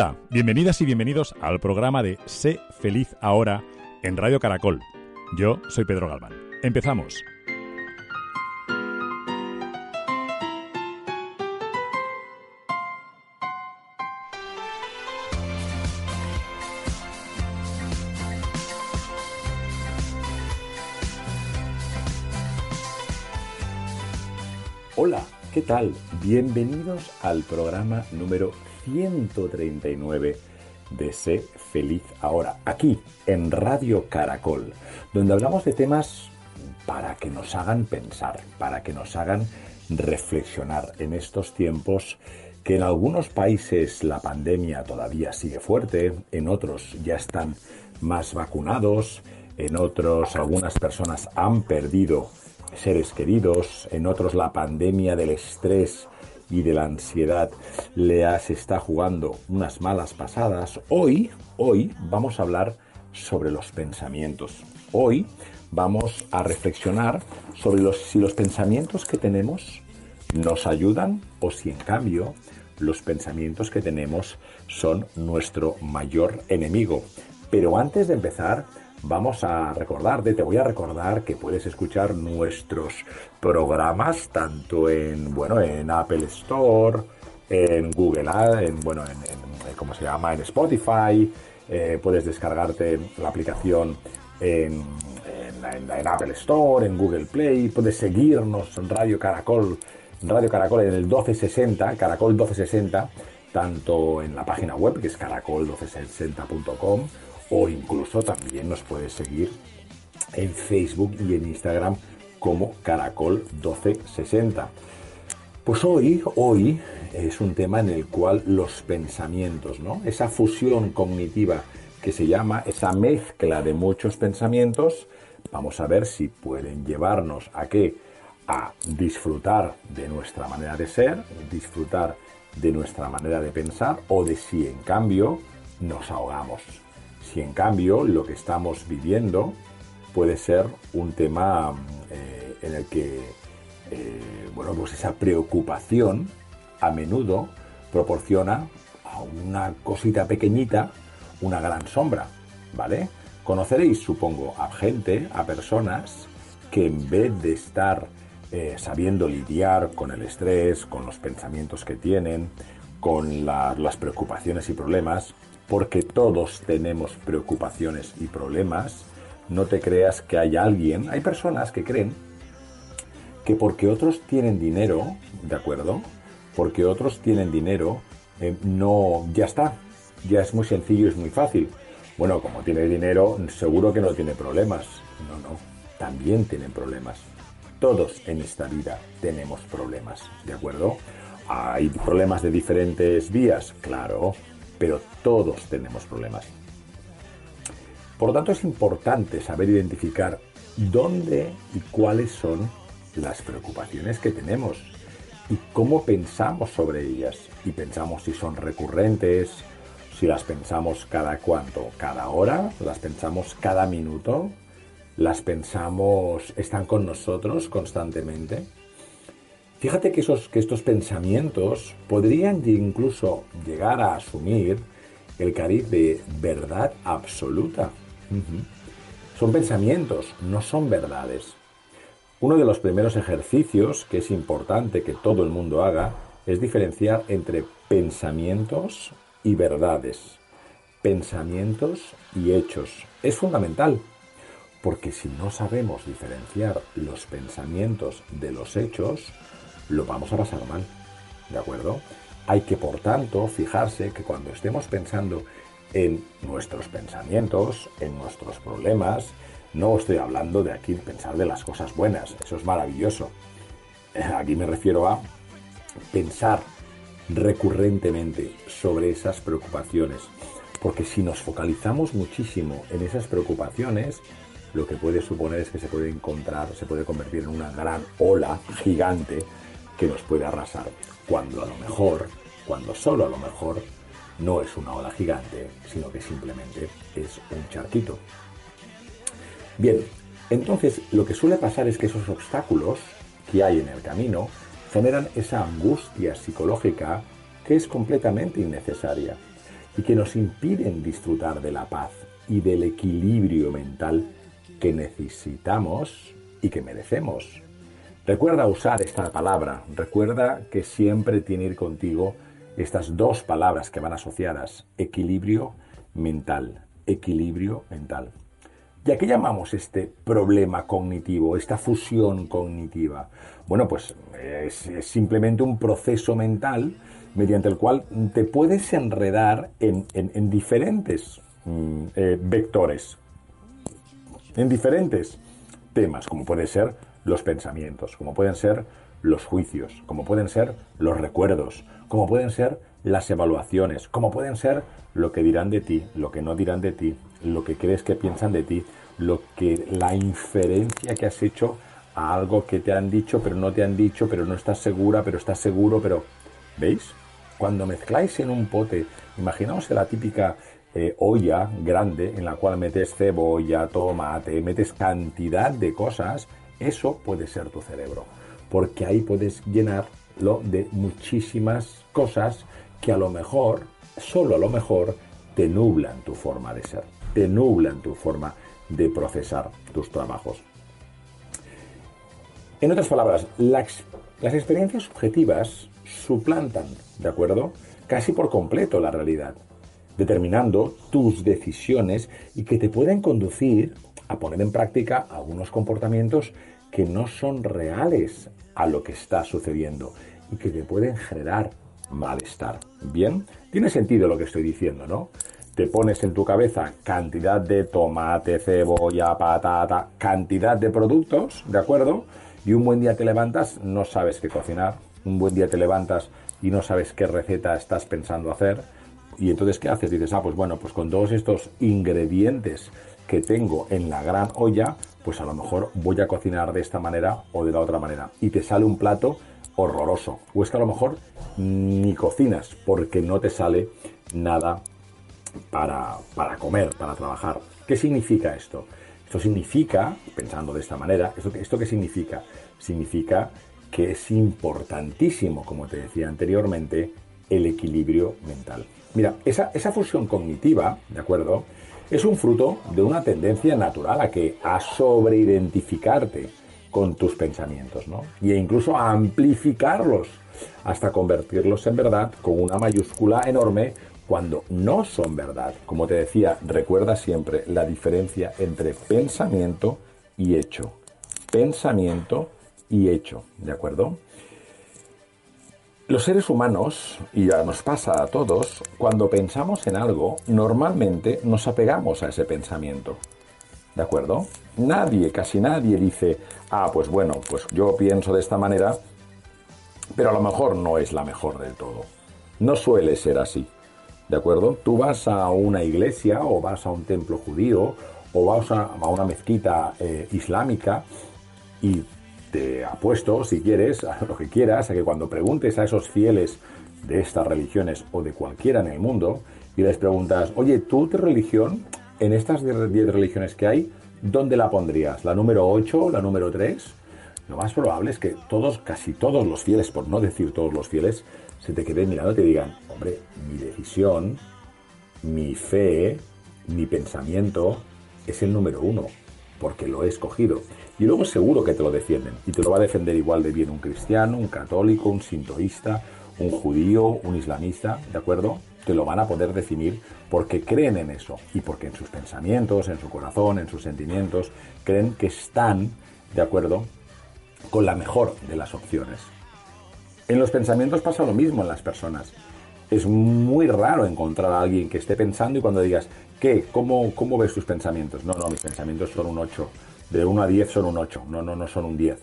Hola, bienvenidas y bienvenidos al programa de Sé feliz ahora en Radio Caracol. Yo soy Pedro Galván. Empezamos. Hola, ¿qué tal? Bienvenidos al programa número 139 de Sé Feliz Ahora, aquí en Radio Caracol, donde hablamos de temas para que nos hagan pensar, para que nos hagan reflexionar en estos tiempos que en algunos países la pandemia todavía sigue fuerte, en otros ya están más vacunados, en otros algunas personas han perdido seres queridos, en otros la pandemia del estrés y de la ansiedad les está jugando unas malas pasadas. Hoy, hoy vamos a hablar sobre los pensamientos. Hoy vamos a reflexionar sobre los, si los pensamientos que tenemos nos ayudan o si en cambio los pensamientos que tenemos son nuestro mayor enemigo. Pero antes de empezar, vamos a recordarte, te voy a recordar que puedes escuchar nuestros programas tanto en, bueno, en Apple Store, en Google, en, bueno, en, ¿cómo se llama? En Spotify, eh, puedes descargarte la aplicación en, en, Apple Store, en Google Play, puedes seguirnos en Radio Caracol, Radio Caracol en el 1260, Caracol 1260, tanto en la página web que es caracol1260.com o incluso también nos puedes seguir en Facebook y en Instagram como Caracol 1260. Pues hoy, hoy es un tema en el cual los pensamientos, ¿no? Esa fusión cognitiva que se llama, esa mezcla de muchos pensamientos, vamos a ver si pueden llevarnos a qué? A disfrutar de nuestra manera de ser, disfrutar de nuestra manera de pensar o de si en cambio nos ahogamos. Si en cambio lo que estamos viviendo puede ser un tema eh, en el que, eh, bueno, pues esa preocupación a menudo proporciona a una cosita pequeñita una gran sombra, ¿vale? Conoceréis, supongo, a gente, a personas que en vez de estar eh, sabiendo lidiar con el estrés, con los pensamientos que tienen, con las preocupaciones y problemas, porque todos tenemos preocupaciones y problemas, no te creas que hay alguien, hay personas que creen que porque otros tienen dinero, ¿de acuerdo? Porque otros tienen dinero, eh, no, ya está, ya es muy sencillo, es muy fácil. Bueno, como tiene dinero, seguro que no tiene problemas. No, no, también tienen problemas. Todos en esta vida tenemos problemas, ¿de acuerdo? Hay problemas de diferentes vías, claro, pero todos tenemos problemas. Por lo tanto, es importante saber identificar dónde y cuáles son las preocupaciones que tenemos y cómo pensamos sobre ellas. Y pensamos si son recurrentes, si las pensamos cada cuánto, cada hora, las pensamos cada minuto, las pensamos, están con nosotros constantemente. Fíjate que, esos, que estos pensamientos podrían incluso llegar a asumir el cariz de verdad absoluta. Son pensamientos, no son verdades. Uno de los primeros ejercicios que es importante que todo el mundo haga es diferenciar entre pensamientos y verdades, pensamientos y hechos. Es fundamental, porque si no sabemos diferenciar los pensamientos de los hechos, lo vamos a pasar mal. ¿De acuerdo? Hay que, por tanto, fijarse que cuando estemos pensando en nuestros pensamientos, en nuestros problemas, no estoy hablando de aquí pensar de las cosas buenas, eso es maravilloso. Eh, aquí me refiero a pensar recurrentemente sobre esas preocupaciones. Porque si nos focalizamos muchísimo en esas preocupaciones, lo que puede suponer es que se puede encontrar, se puede convertir en una gran ola gigante que nos puede arrasar. Cuando a lo mejor, cuando solo a lo mejor, no es una ola gigante, sino que simplemente es un charquito. Bien, entonces lo que suele pasar es que esos obstáculos que hay en el camino generan esa angustia psicológica que es completamente innecesaria y que nos impiden disfrutar de la paz y del equilibrio mental que necesitamos y que merecemos. Recuerda usar esta palabra, recuerda que siempre tiene ir contigo estas dos palabras que van asociadas, equilibrio mental, equilibrio mental. ¿Y a qué llamamos este problema cognitivo, esta fusión cognitiva? Bueno, pues es, simplemente un proceso mental mediante el cual te puedes enredar en, diferentes mm, eh, vectores, en diferentes temas, como pueden ser los pensamientos, como pueden ser los juicios, como pueden ser los recuerdos, como pueden ser las evaluaciones, como pueden ser lo que dirán de ti, lo que no dirán de ti, lo que crees que piensan de ti, lo que la inferencia que has hecho a algo que te han dicho, pero no te han dicho, pero no estás segura, pero estás seguro, pero ¿veis? Cuando mezcláis en un pote, imaginaos la típica eh, olla grande en la cual metes cebolla, tomate, metes cantidad de cosas, eso puede ser tu cerebro, porque ahí puedes llenarlo de muchísimas cosas que a lo mejor, solo a lo mejor, te nublan tu forma de ser, te nublan tu forma de procesar tus trabajos. En otras palabras, las, experiencias subjetivas suplantan, ¿de acuerdo? Casi por completo la realidad, determinando tus decisiones y que te pueden conducir a poner en práctica algunos comportamientos que no son reales a lo que está sucediendo y que te pueden generar malestar. Bien, tiene sentido lo que estoy diciendo, ¿no? Te pones en tu cabeza cantidad de tomate, cebolla, patata, cantidad de productos, ¿de acuerdo? Y un buen día te levantas, no sabes qué cocinar, un buen día te levantas y no sabes qué receta estás pensando hacer. Y entonces, ¿qué haces? Dices, ah, pues bueno, pues con todos estos ingredientes que tengo en la gran olla, pues a lo mejor voy a cocinar de esta manera o de la otra manera. Y te sale un plato horroroso. O es que a lo mejor ni cocinas porque no te sale nada para, para comer, para trabajar. ¿Qué significa esto? Esto significa, pensando de esta manera, ¿esto, ¿esto qué significa? Significa que es importantísimo, como te decía anteriormente, el equilibrio mental. Mira, esa, esa fusión cognitiva, ¿de acuerdo? Es un fruto de una tendencia natural a que a sobreidentificarte con tus pensamientos, ¿no? Y incluso a amplificarlos hasta convertirlos en verdad con una mayúscula enorme cuando no son verdad. Como te decía, recuerda siempre la diferencia entre pensamiento y hecho. Pensamiento y hecho, ¿de acuerdo? Los seres humanos, y ya nos pasa a todos, cuando pensamos en algo, normalmente nos apegamos a ese pensamiento. ¿De acuerdo? Nadie, casi nadie dice, ah, pues bueno, pues yo pienso de esta manera, pero a lo mejor no es la mejor del todo. No suele ser así. ¿De acuerdo? Tú vas a una iglesia o vas a un templo judío o vas a, una mezquita eh, islámica y apuesto, si quieres, a lo que quieras, a que cuando preguntes a esos fieles de estas religiones o de cualquiera en el mundo y les preguntas, oye, ¿tú tu religión, en estas 10 religiones que hay, ¿dónde la pondrías? ¿La número 8, la número 3? Lo más probable es que todos, casi todos los fieles, por no decir todos los fieles, se te queden mirando y te digan, hombre, mi decisión, mi fe, mi pensamiento es el número uno, porque lo he escogido. Y luego seguro que te lo defienden. Y te lo va a defender igual de bien un cristiano, un católico, un sintoísta, un judío, un islamista, ¿de acuerdo? Te lo van a poder definir porque creen en eso y porque en sus pensamientos, en su corazón, en sus sentimientos, creen que están, ¿de acuerdo?, con la mejor de las opciones. En los pensamientos pasa lo mismo en las personas. Es muy raro encontrar a alguien que esté pensando y cuando digas, ¿qué? ¿Cómo, cómo ves tus pensamientos? No, no, mis pensamientos son un 8 de 1 a 10 son un 8, no, no, no son un 10.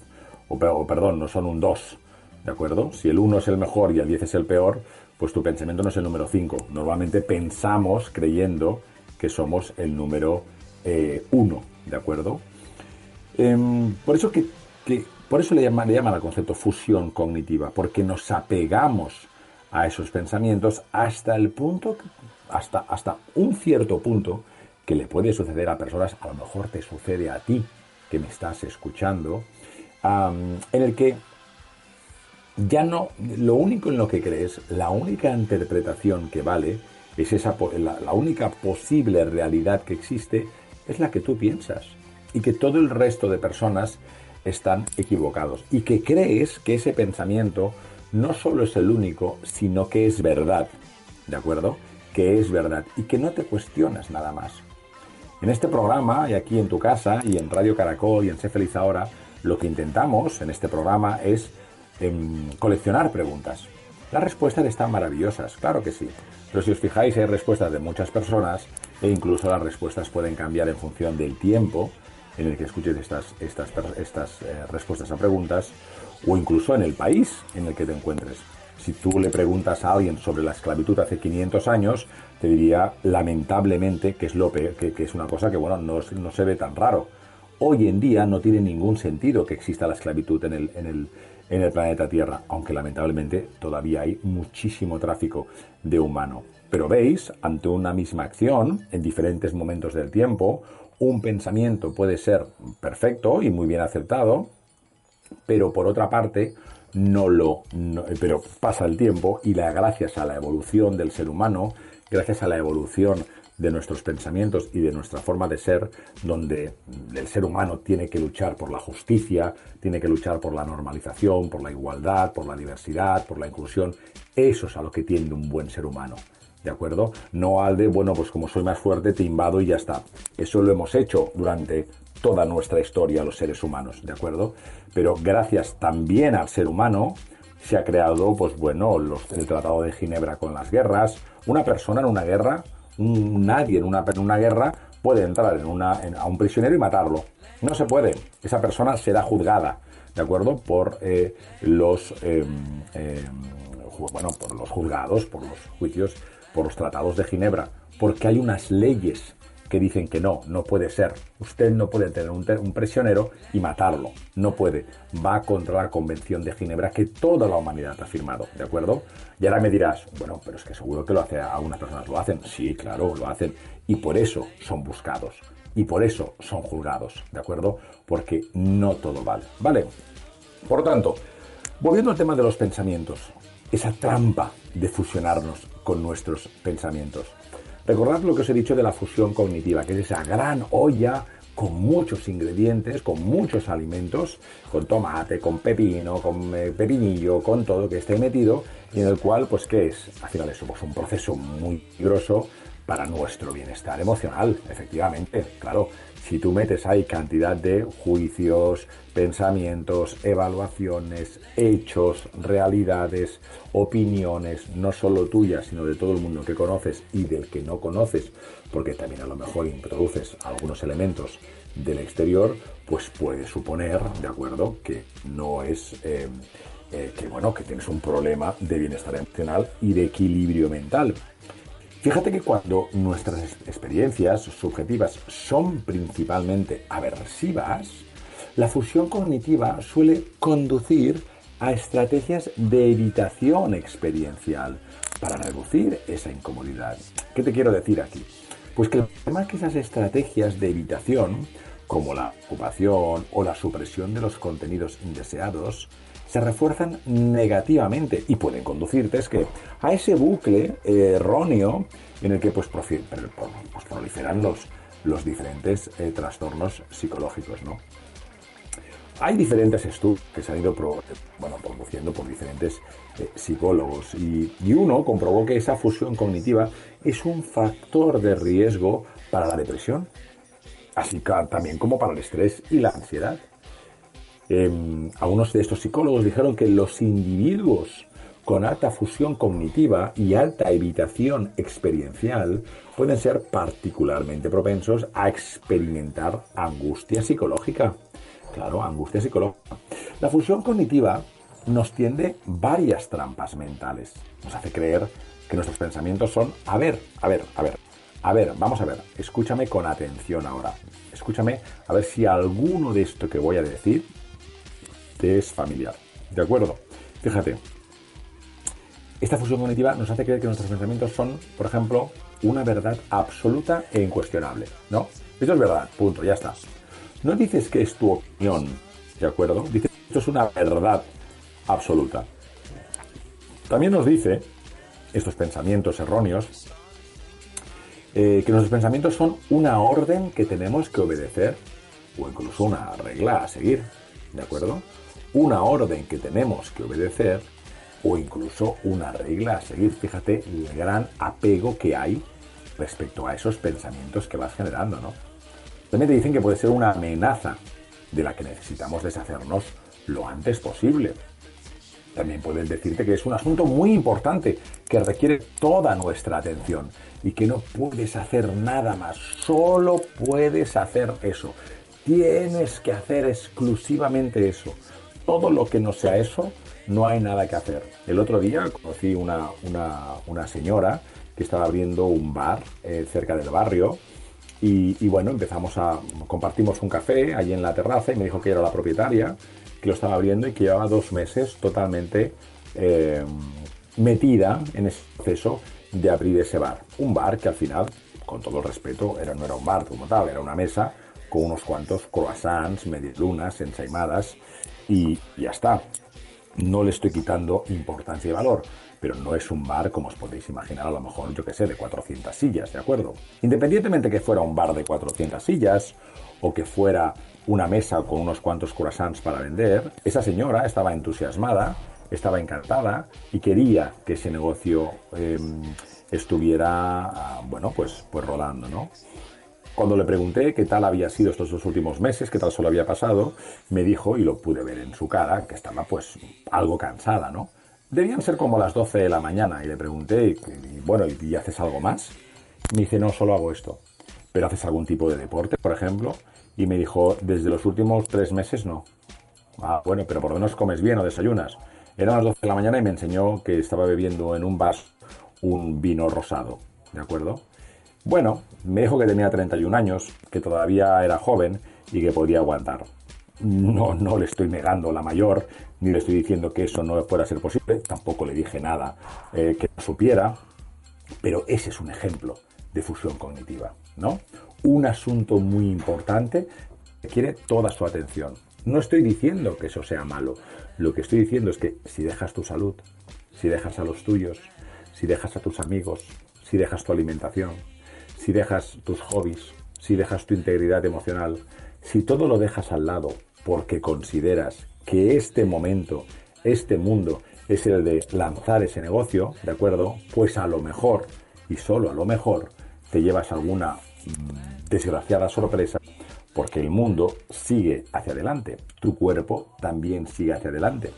O, perdón, no son un 2. ¿De acuerdo? Si el 1 es el mejor y el 10 es el peor, pues tu pensamiento no es el número 5. Normalmente pensamos creyendo que somos el número 1, eh, ¿de acuerdo? Em, por eso que, por eso le llaman, le al concepto fusión cognitiva, porque nos apegamos a esos pensamientos hasta el punto, hasta, hasta un cierto punto que le puede suceder a personas, a lo mejor te sucede a ti que me estás escuchando, en el que ya no, lo único en lo que crees, la única interpretación que vale, es esa, la, la única posible realidad que existe, es la que tú piensas. Y que todo el resto de personas están equivocados. Y que crees que ese pensamiento no solo es el único, sino que es verdad. ¿De acuerdo? Que es verdad. Y que no te cuestionas nada más. En este programa, y aquí en tu casa, y en Radio Caracol, y en Sé Feliz Ahora, lo que intentamos en este programa es em, coleccionar preguntas. Las respuestas están maravillosas, claro que sí. Pero si os fijáis, hay respuestas de muchas personas e incluso las respuestas pueden cambiar en función del tiempo en el que escuches estas, estas, estas eh, respuestas a preguntas o incluso en el país en el que te encuentres. Si tú le preguntas a alguien sobre la esclavitud hace 500 años, diría lamentablemente que es, lo que, que, es una cosa que bueno, no, no, se ve tan raro. Hoy en día no tiene ningún sentido que exista la esclavitud en el, en el, en el planeta Tierra, aunque lamentablemente todavía hay muchísimo tráfico de humano. Pero veis, ante una misma acción, en diferentes momentos del tiempo, un pensamiento puede ser perfecto y muy bien acertado, pero por otra parte, no lo. pero pasa el tiempo y la, gracias a la evolución del ser humano, gracias a la evolución de nuestros pensamientos y de nuestra forma de ser, donde el ser humano tiene que luchar por la justicia, tiene que luchar por la normalización, por la igualdad, por la diversidad, por la inclusión. Eso es a lo que tiende un buen ser humano. ¿De acuerdo? No al de, bueno, pues como soy más fuerte, te invado y ya está. Eso lo hemos hecho durante toda nuestra historia los seres humanos, ¿de acuerdo? Pero gracias también al ser humano se ha creado, pues bueno, el Tratado de Ginebra con las guerras. Una persona en una guerra, nadie en una, en una guerra puede entrar en una, a un prisionero y matarlo. No se puede. Esa persona será juzgada, ¿de acuerdo? Por eh, los, em, bueno, por los juzgados, por los juicios, por los tratados de Ginebra, porque hay unas leyes que dicen que no, no puede ser. Usted no puede tener un, prisionero y matarlo. No puede. Va contra la Convención de Ginebra que toda la humanidad ha firmado, ¿de acuerdo? Y ahora me dirás, bueno, pero es que seguro que lo hace, algunas personas lo hacen. Sí, claro, lo hacen. Y por eso son buscados. Y por eso son juzgados, ¿de acuerdo? Porque no todo vale. ¿Vale? Por tanto, volviendo al tema de los pensamientos, esa trampa de fusionarnos con nuestros pensamientos. Recordad lo que os he dicho de la fusión cognitiva, que es esa gran olla con muchos ingredientes, con muchos alimentos, con tomate, con pepino, con eh, pepinillo, con todo que esté metido, y en el cual, pues, ¿qué es? Al final es pues, un proceso muy grosso para nuestro bienestar emocional, efectivamente, claro. Si tú metes ahí cantidad de juicios, pensamientos, evaluaciones, hechos, realidades, opiniones, no solo tuyas, sino de todo el mundo que conoces y del que no conoces, porque también a lo mejor introduces algunos elementos del exterior, pues puede suponer, de acuerdo, que no es eh, eh, que bueno, que tienes un problema de bienestar emocional y de equilibrio mental. Fíjate que cuando nuestras experiencias subjetivas son principalmente aversivas, la fusión cognitiva suele conducir a estrategias de evitación experiencial para reducir esa incomodidad. ¿Qué te quiero decir aquí? Pues que además que esas estrategias de evitación, como la ocupación o la supresión de los contenidos indeseados, se refuerzan negativamente y pueden conducirte es que a ese bucle erróneo en el que pues, pues, proliferan los, los diferentes eh, trastornos psicológicos. ¿no? Hay diferentes estudios que se han ido bueno, produciendo por diferentes eh, psicólogos y, y, uno comprobó que esa fusión cognitiva es un factor de riesgo para la depresión, así que también como para el estrés y la ansiedad. Eh, algunos de estos psicólogos dijeron que los individuos con alta fusión cognitiva y alta evitación experiencial pueden ser particularmente propensos a experimentar angustia psicológica. Claro, angustia psicológica. La fusión cognitiva nos tiende varias trampas mentales. Nos hace creer que nuestros pensamientos son, a ver, a ver, a ver, a ver, vamos a ver, escúchame con atención ahora. Escúchame a ver si alguno de esto que voy a decir te es familiar. ¿De acuerdo? Fíjate, esta fusión cognitiva nos hace creer que nuestros pensamientos son, por ejemplo, una verdad absoluta e incuestionable, ¿no? Esto es verdad, punto, ya está. No dices que es tu opinión, ¿de acuerdo? Dices que esto es una verdad absoluta. También nos dice, estos pensamientos erróneos, eh, que nuestros pensamientos son una orden que tenemos que obedecer, o incluso una regla a seguir, ¿de acuerdo? Una orden que tenemos que obedecer, o incluso una regla a seguir. Fíjate el gran apego que hay respecto a esos pensamientos que vas generando, ¿no? También te dicen que puede ser una amenaza de la que necesitamos deshacernos lo antes posible. También pueden decirte que es un asunto muy importante que requiere toda nuestra atención y que no puedes hacer nada más, solo puedes hacer eso. Tienes que hacer exclusivamente eso. Todo lo que no sea eso, no hay nada que hacer. El otro día conocí una, una, señora que estaba abriendo un bar eh, cerca del barrio y, bueno, empezamos a, compartimos un café allí en la terraza y me dijo que era la propietaria que lo estaba abriendo y que llevaba dos meses totalmente eh, metida en ese de abrir ese bar. Un bar que al final, con todo el respeto, era, no era un bar como tal, era una mesa con unos cuantos croissants, medialunas, ensaimadas y ya está. No le estoy quitando importancia y valor, pero no es un bar como os podéis imaginar, a lo mejor, yo que sé, de 400 sillas, ¿de acuerdo? Independientemente que fuera un bar de 400 sillas o que fuera una mesa con unos cuantos croissants para vender, esa señora estaba entusiasmada, estaba encantada y quería que ese negocio em, estuviera, ah, bueno, pues, pues rodando, ¿no? Cuando le pregunté qué tal había sido estos dos últimos meses, qué tal solo había pasado, me dijo, y lo pude ver en su cara, que estaba pues algo cansada, ¿no? Debían ser como las 12 de la mañana y le pregunté, bueno, ¿y haces algo más? Me dice, no, solo hago esto. ¿Pero haces algún tipo de deporte, por ejemplo? y me dijo, desde los últimos tres meses no. Ah, bueno, pero por lo menos comes bien o desayunas. Eran las 12 de la mañana y me enseñó que estaba bebiendo en un vaso un vino rosado, ¿de acuerdo? Bueno, me dijo que tenía 31 años, que todavía era joven y que podía aguantar. No, no le estoy negando la mayor, ni le estoy diciendo que eso no fuera ser posible, tampoco le dije nada eh, que no supiera, pero ese es un ejemplo de fusión cognitiva, ¿no? un asunto muy importante que quiere toda su atención. No estoy diciendo que eso sea malo. Lo que estoy diciendo es que si dejas tu salud, si dejas a los tuyos, si dejas a tus amigos, si dejas tu alimentación, si dejas tus hobbies, si dejas tu integridad emocional, si todo lo dejas al lado porque consideras que este momento, este mundo es el de lanzar ese negocio, ¿de acuerdo? Pues a lo mejor, y solo a lo mejor, te llevas alguna desgraciada sorpresa porque el mundo sigue hacia adelante, tu cuerpo también sigue hacia adelante.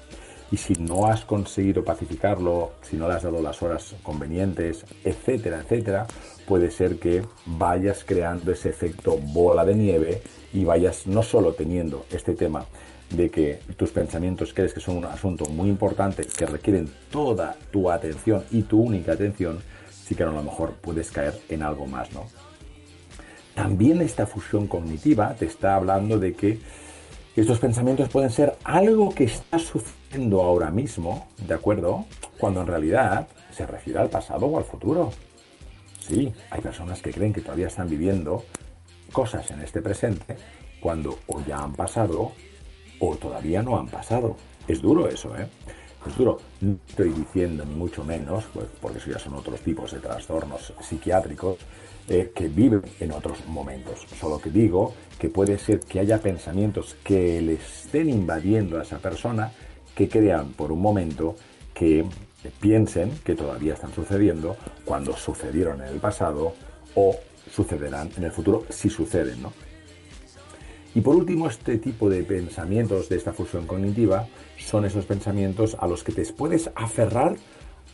Y si no has conseguido pacificarlo, si no le has dado las horas convenientes, etcétera, etcétera, puede ser que vayas creando ese efecto bola de nieve y vayas no solo teniendo este tema de que tus pensamientos crees que son un asunto muy importante, que requieren toda tu atención y tu única atención, sí que a lo mejor puedes caer en algo más, ¿no? También esta fusión cognitiva te está hablando de que estos pensamientos pueden ser algo que está sucediendo ahora mismo, ¿de acuerdo? Cuando en realidad se refiere al pasado o al futuro. Sí, hay personas que creen que todavía están viviendo cosas en este presente cuando o ya han pasado o todavía no han pasado. Es duro eso, ¿eh? Es duro. No estoy diciendo ni mucho menos, pues, porque eso ya son otros tipos de trastornos psiquiátricos, eh, que viven en otros momentos. Solo que digo que puede ser que haya pensamientos que le estén invadiendo a esa persona que crean por un momento que piensen que todavía están sucediendo cuando sucedieron en el pasado o sucederán en el futuro si suceden, ¿no? Y por último, este tipo de pensamientos de esta fusión cognitiva son esos pensamientos a los que te puedes aferrar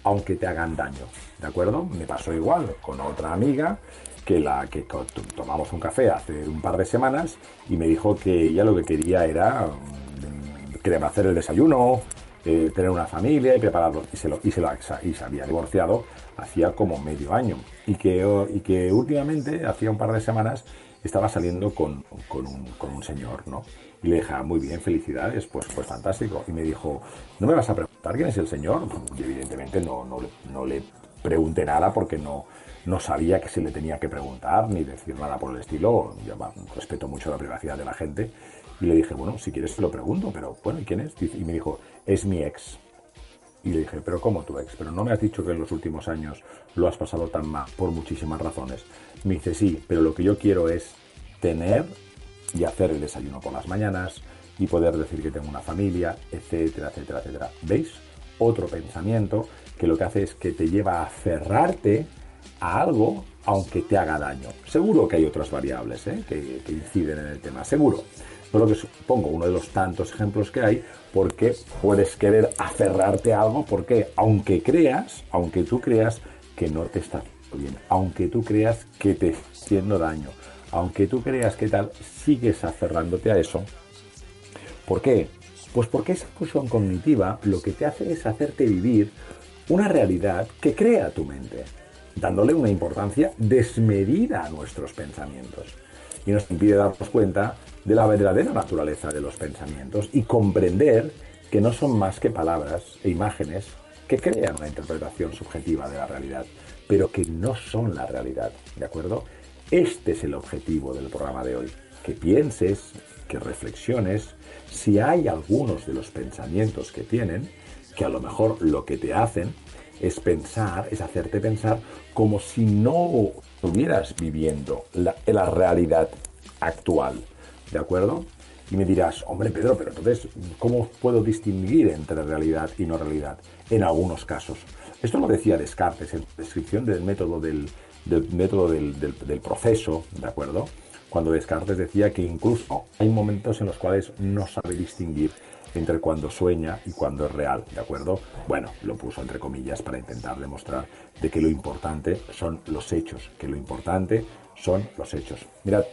aunque te hagan daño. ¿De acuerdo? Me pasó igual con otra amiga que la que tomamos un café hace un par de semanas y me dijo que ella lo que quería era mm, quería hacer el desayuno, eh, tener una familia y prepararlo. Y se, lo, y, se lo, y se había divorciado hacía como medio año. Y que, y que últimamente, hacía un par de semanas, estaba saliendo con, con, un, con un señor, ¿no? Y le dije, ah, muy bien, felicidades, pues, pues fantástico. Y me dijo, ¿no me vas a preguntar quién es el señor? Y evidentemente no, no, no le pregunté nada porque no, no sabía que se le tenía que preguntar ni decir nada por el estilo. Yo respeto mucho la privacidad de la gente. Y le dije, bueno, si quieres te lo pregunto, pero bueno, ¿y quién es? Y me dijo, es mi ex. Y le dije, pero ¿cómo tu ex? Pero no me has dicho que en los últimos años lo has pasado tan mal por muchísimas razones. Me dice, sí, pero lo que yo quiero es tener y hacer el desayuno por las mañanas y poder decir que tengo una familia, etcétera, etcétera, etcétera. ¿Veis? Otro pensamiento que lo que hace es que te lleva a cerrarte a algo aunque te haga daño. Seguro que hay otras variables ¿eh? que, inciden en el tema, seguro. Solo que pongo uno de los tantos ejemplos que hay porque puedes querer aferrarte a algo porque aunque creas, aunque tú creas que no te está bien, aunque tú creas que te está haciendo daño, aunque tú creas que tal, sigues aferrándote a eso. ¿Por qué? Pues porque esa fusión cognitiva lo que te hace es hacerte vivir una realidad que crea tu mente dándole una importancia desmedida a nuestros pensamientos. Y nos impide darnos cuenta de la verdadera naturaleza de los pensamientos y comprender que no son más que palabras e imágenes que crean una interpretación subjetiva de la realidad, pero que no son la realidad, ¿de acuerdo? Este es el objetivo del programa de hoy, que pienses, que reflexiones si hay algunos de los pensamientos que tienen, que a lo mejor lo que te hacen es pensar, es hacerte pensar como si no estuvieras viviendo la, la realidad actual. ¿De acuerdo? Y me dirás, hombre Pedro, pero entonces, ¿cómo puedo distinguir entre realidad y no realidad? En algunos casos. Esto lo decía Descartes en descripción del método del, método del, del, proceso, ¿de acuerdo? Cuando Descartes decía que incluso hay momentos en los cuales no sabe distinguir entre cuando sueña y cuando es real, ¿de acuerdo? Bueno, lo puso entre comillas para intentar demostrar de que lo importante son los hechos, que lo importante son los hechos. Mirad,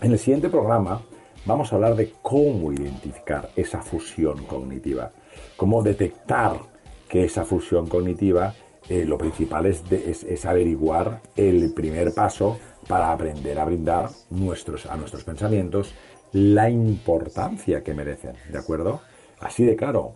en el siguiente programa vamos a hablar de cómo identificar esa fusión cognitiva, cómo detectar que esa fusión cognitiva, eh, lo principal es, es, averiguar el primer paso para aprender a brindar nuestros, a nuestros pensamientos la importancia que merecen, ¿de acuerdo? Así de claro,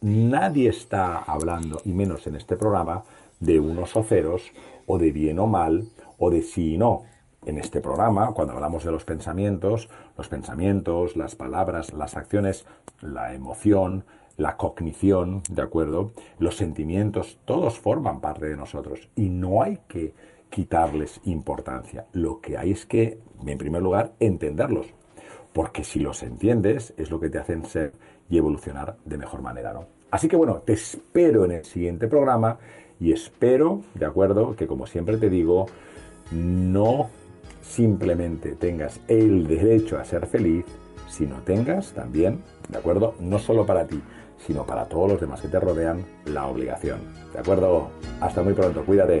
nadie está hablando, y menos en este programa, de unos o ceros, o de bien o mal, o de sí y no. En este programa, cuando hablamos de los pensamientos, los pensamientos, las palabras, las acciones, la emoción, la cognición, ¿de acuerdo? Los sentimientos, todos forman parte de nosotros y no hay que quitarles importancia. Lo que hay es que, en primer lugar, entenderlos porque si los entiendes es lo que te hacen ser y evolucionar de mejor manera, ¿no? Así que bueno, te espero en el siguiente programa y espero, de acuerdo, que como siempre te digo, no simplemente tengas el derecho a ser feliz, sino tengas también, de acuerdo, no solo para ti, sino para todos los demás que te rodean, la obligación. ¿De acuerdo? Hasta muy pronto, cuídate.